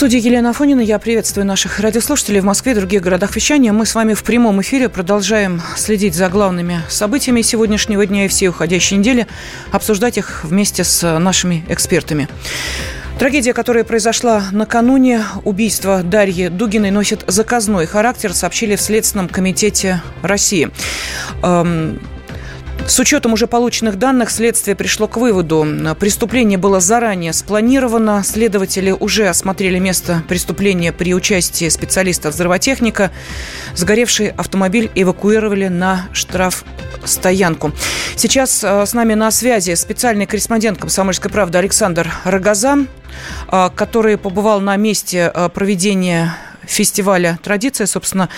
студии Елена Афонина. Я приветствую наших радиослушателей в Москве и других городах вещания. Мы с вами в прямом эфире продолжаем следить за главными событиями сегодняшнего дня и всей уходящей недели, обсуждать их вместе с нашими экспертами. Трагедия, которая произошла накануне убийства Дарьи Дугиной, носит заказной характер, сообщили в Следственном комитете России. С учетом уже полученных данных, следствие пришло к выводу. Преступление было заранее спланировано. Следователи уже осмотрели место преступления при участии специалиста-взрывотехника. Сгоревший автомобиль эвакуировали на штраф стоянку. Сейчас э, с нами на связи специальный корреспондент «Комсомольской правды» Александр Рогозан, э, который побывал на месте э, проведения фестиваля «Традиция», собственно,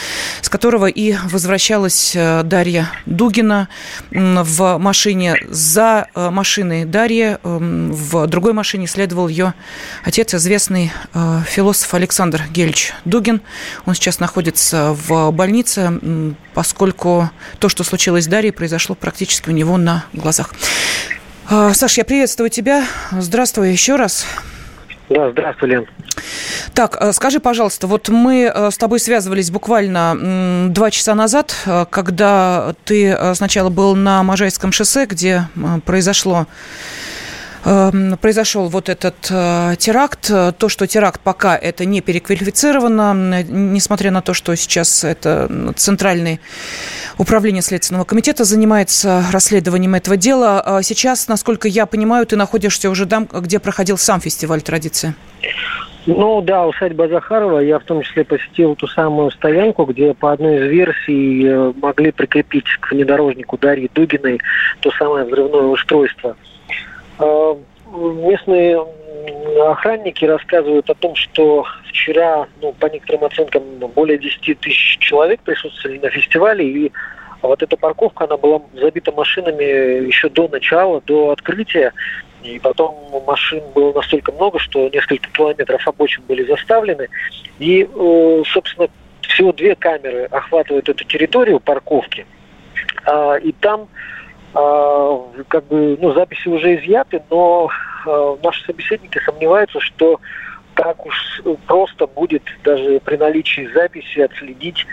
с которого и возвращалась э, Дарья Дугина в машине. За э, машиной Дарьи эм, в другой машине следовал ее отец, известный э, философ Александр Гельч Дугин. Он сейчас находится в больнице, поскольку то, что случилось с Дарьей, произошло практически у него на глазах. Саша, я приветствую тебя. Здравствуй еще раз. Да, здравствуй, Лен. Так, э, скажи, пожалуйста, вот мы э, с тобой связывались буквально два часа назад, э, когда ты сначала был на Можайском шоссе, где произошло произошел вот этот теракт. То, что теракт пока это не переквалифицировано, несмотря на то, что сейчас это Центральное управление Следственного комитета занимается расследованием этого дела. А сейчас, насколько я понимаю, ты находишься уже там, где проходил сам фестиваль традиции. Ну да, усадьба Захарова. Я в том числе посетил ту самую стоянку, где по одной из версий э, могли прикрепить к внедорожнику Дарьи Дугиной то самое взрывное устройство – а, местные охранники рассказывают о том, что вчера, ну, по некоторым оценкам, более 10 тысяч человек присутствовали на фестивале, и вот эта парковка, она была забита машинами еще до начала, до открытия, и потом машин было настолько много, что несколько километров обочин были заставлены, и, э, собственно, всего две камеры охватывают эту территорию парковки, а, и там а, как бы, ну, записи уже изъяты, но э, наши собеседники сомневаются, что так уж просто будет даже при наличии записи отследить,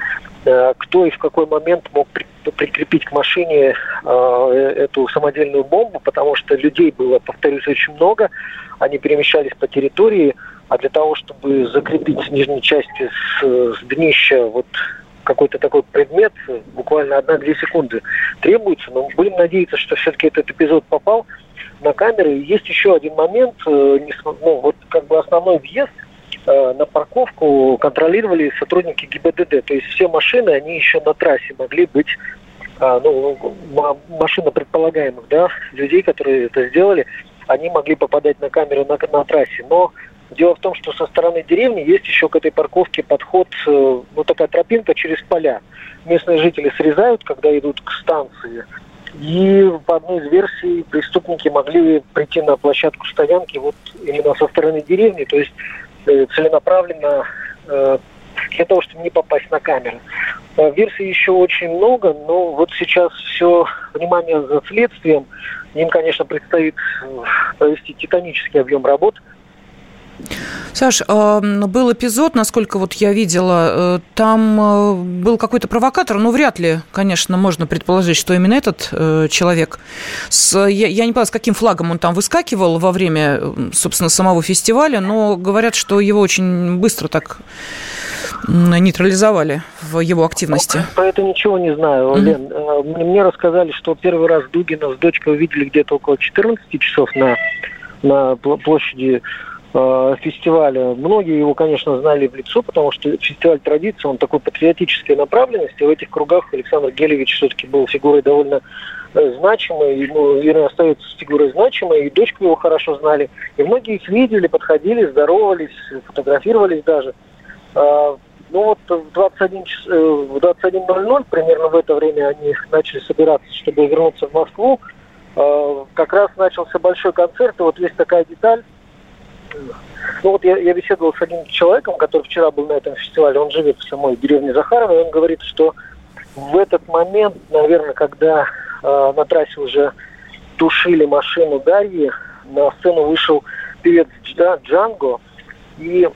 э, кто и в какой момент мог при, прикрепить к машине э, эту самодельную бомбу, потому что людей было, повторюсь, очень много, они перемещались по территории, а для того, чтобы закрепить с нижней части с, с днища вот какой-то такой предмет, буквально одна-две секунды требуется, но будем надеяться, что все-таки этот эпизод попал на камеры. Есть еще один момент, э, ну, вот как бы основной въезд на парковку контролировали сотрудники ГИБДД. То есть все машины, они еще на трассе могли быть а, ну, машина предполагаемых да, людей, которые это сделали, они могли попадать на камеру на, на трассе. Но Дело в том, что со стороны деревни есть еще к этой парковке подход, э, ну такая тропинка через поля. Местные жители срезают, когда идут к станции. И по одной из версий преступники могли прийти на площадку стоянки вот именно со стороны деревни, то есть э, целенаправленно э, для того, чтобы не попасть на камеры. Версий еще очень много, но вот сейчас все внимание за следствием. Им, конечно, предстоит провести титанический объем работ – Саш, а, был эпизод, насколько вот я видела, э, там э, был какой-то провокатор, ну, вряд ли, конечно, можно предположить, что именно этот э, человек, с, я, я не поняла, с каким флагом он там выскакивал во время, собственно, самого фестиваля, но говорят, что его очень быстро так нейтрализовали в его активности? Про это ничего не знаю, mm-hmm. Лен. Мне рассказали, что первый раз Дугина с дочкой увидели где-то около 14 часов на, на площади фестиваля. Многие его, конечно, знали в лицо, потому что фестиваль традиции, он такой патриотической направленности. В этих кругах Александр Гелевич все-таки был фигурой довольно э, значимой, ну, вернее, остается фигурой значимой, и дочку его хорошо знали. И многие их видели, подходили, здоровались, фотографировались даже. А, ну вот в 21 э, в 21.00 примерно в это время они начали собираться, чтобы вернуться в Москву. А, как раз начался большой концерт, и вот есть такая деталь, ну вот я, я беседовал с одним человеком, который вчера был на этом фестивале, он живет в самой деревне Захарова, и он говорит, что в этот момент, наверное, когда э, на трассе уже тушили машину Дарьи, на сцену вышел певец Джанго, и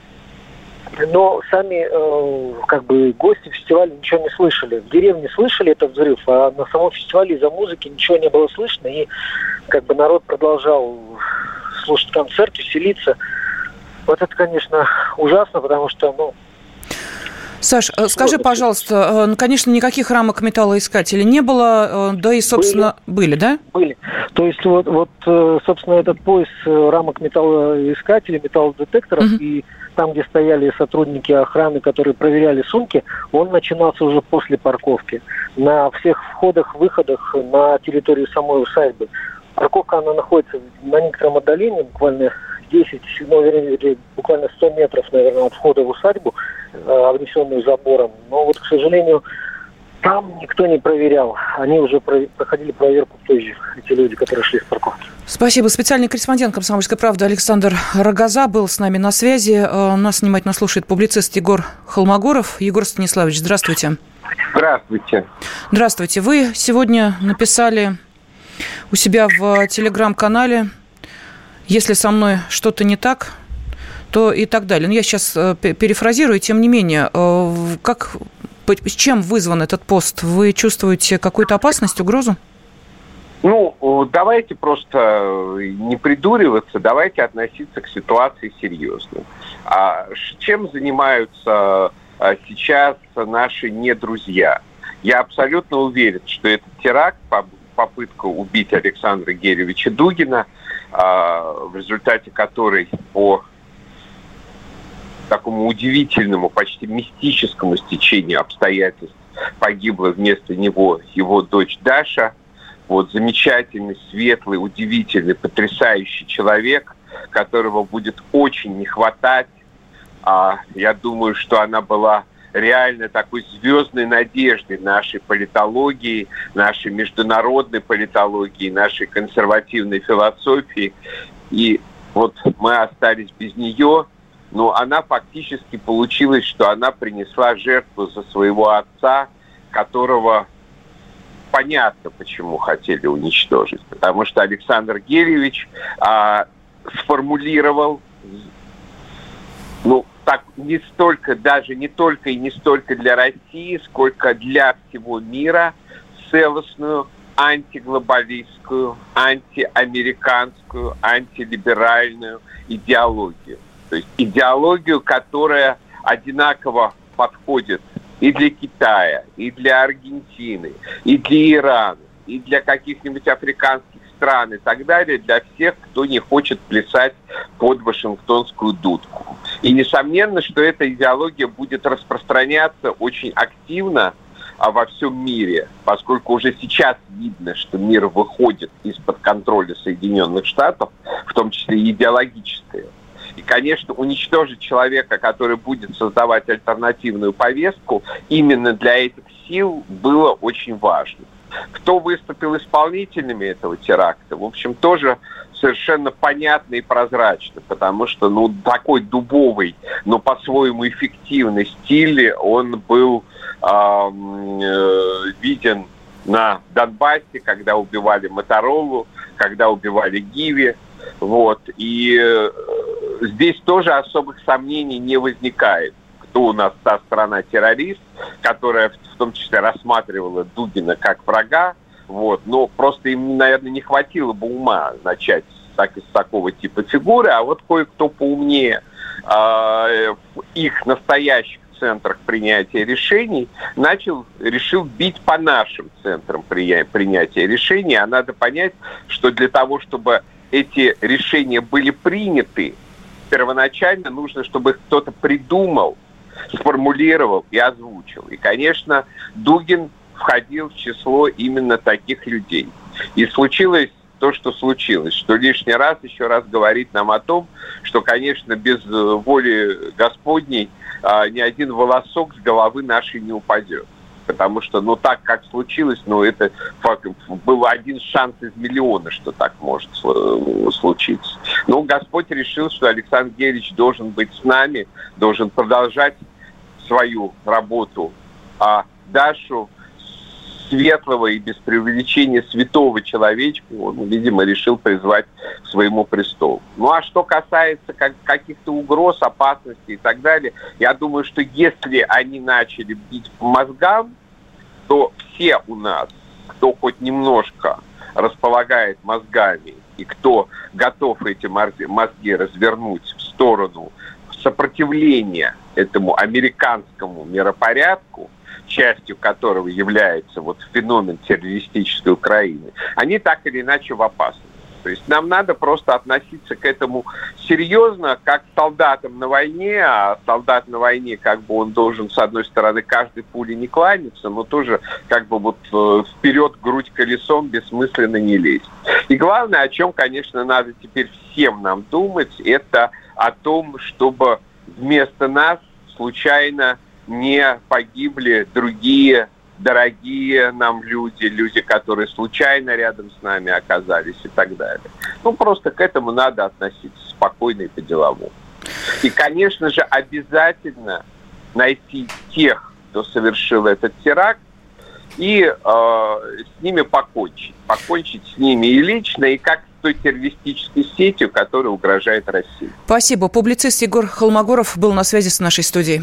но сами э, как бы гости фестиваля ничего не слышали. В деревне слышали этот взрыв, а на самом фестивале из-за музыки ничего не было слышно, и как бы народ продолжал слушать концерт, веселиться. Вот это, конечно, ужасно, потому что, ну, Саш, э, скажи, пожалуйста, э, ну, конечно, никаких рамок металлоискателей не было, э, да и, собственно, были, были да? Были. То есть вот, вот, собственно, этот пояс рамок металлоискателей, металлодетекторов угу. и там, где стояли сотрудники охраны, которые проверяли сумки, он начинался уже после парковки. На всех входах, выходах на территорию самой усадьбы. Парковка, она находится на некотором отдалении, буквально 10, ну, вернее, буквально 100 метров, наверное, от входа в усадьбу, э, обнесенную забором. Но вот, к сожалению, там никто не проверял. Они уже проходили проверку позже, эти люди, которые шли с парковки. Спасибо. Специальный корреспондент «Комсомольской правды» Александр Рогоза был с нами на связи. Э, нас внимательно слушает публицист Егор Холмогоров. Егор Станиславович, здравствуйте. Здравствуйте. Здравствуйте. Вы сегодня написали у себя в телеграм-канале «Если со мной что-то не так, то и так далее». Но ну, я сейчас э, перефразирую, тем не менее, э, как с чем вызван этот пост? Вы чувствуете какую-то опасность, угрозу? Ну, давайте просто э, не придуриваться, давайте относиться к ситуации серьезно. А чем занимаются сейчас наши недрузья? Я абсолютно уверен, что этот теракт, попытка убить Александра Геревича Дугина, а, в результате которой по такому удивительному, почти мистическому стечению обстоятельств погибла вместо него его дочь Даша. Вот замечательный, светлый, удивительный, потрясающий человек, которого будет очень не хватать. А, я думаю, что она была реально такой звездной надеждой нашей политологии, нашей международной политологии, нашей консервативной философии. И вот мы остались без нее, но она фактически получилось, что она принесла жертву за своего отца, которого понятно, почему хотели уничтожить. Потому что Александр Геревич а, сформулировал, ну, так не столько, даже не только и не столько для России, сколько для всего мира целостную антиглобалистскую, антиамериканскую, антилиберальную идеологию. То есть идеологию, которая одинаково подходит и для Китая, и для Аргентины, и для Ирана, и для каких-нибудь африканских стран и так далее, для всех, кто не хочет плясать под Вашингтонскую дудку. И несомненно, что эта идеология будет распространяться очень активно а во всем мире, поскольку уже сейчас видно, что мир выходит из-под контроля Соединенных Штатов, в том числе идеологическое. И, конечно, уничтожить человека, который будет создавать альтернативную повестку, именно для этих сил было очень важно. Кто выступил исполнителями этого теракта, в общем, тоже совершенно понятно и прозрачно, потому что, ну, такой дубовый, но по-своему эффективный стиль, он был э, виден на Донбассе, когда убивали Моторолу, когда убивали Гиви, вот, и э, здесь тоже особых сомнений не возникает. Кто у нас та страна-террорист, которая в том числе рассматривала Дугина как врага, вот, но просто им, наверное, не хватило бы ума начать так, из такого типа фигуры, а вот кое-кто поумнее э, в их настоящих центрах принятия решений начал, решил бить по нашим центрам принятия решений. А надо понять, что для того, чтобы эти решения были приняты, первоначально нужно, чтобы их кто-то придумал, сформулировал и озвучил. И, конечно, Дугин входил в число именно таких людей. И случилось то, что случилось, что лишний раз еще раз говорит нам о том, что, конечно, без воли Господней а, ни один волосок с головы нашей не упадет потому что, ну, так как случилось, ну, это был один шанс из миллиона, что так может случиться. Но Господь решил, что Александр Герич должен быть с нами, должен продолжать свою работу, а Дашу светлого и без преувеличения святого человечка, он, видимо, решил призвать к своему престолу. Ну а что касается как, каких-то угроз, опасностей и так далее, я думаю, что если они начали бить по мозгам, то все у нас, кто хоть немножко располагает мозгами и кто готов эти мозги развернуть в сторону сопротивления этому американскому миропорядку, частью которого является вот феномен террористической Украины, они так или иначе в опасности. То есть нам надо просто относиться к этому серьезно, как к солдатам на войне, а солдат на войне, как бы он должен, с одной стороны, каждой пули не кланяться, но тоже как бы вот э, вперед грудь колесом бессмысленно не лезть. И главное, о чем, конечно, надо теперь всем нам думать, это о том, чтобы вместо нас случайно не погибли другие дорогие нам люди, люди, которые случайно рядом с нами оказались и так далее. Ну, просто к этому надо относиться спокойно и по-деловому. И, конечно же, обязательно найти тех, кто совершил этот теракт, и э, с ними покончить. Покончить с ними и лично, и как с той террористической сетью, которая угрожает России. Спасибо. Публицист Егор Холмогоров был на связи с нашей студией.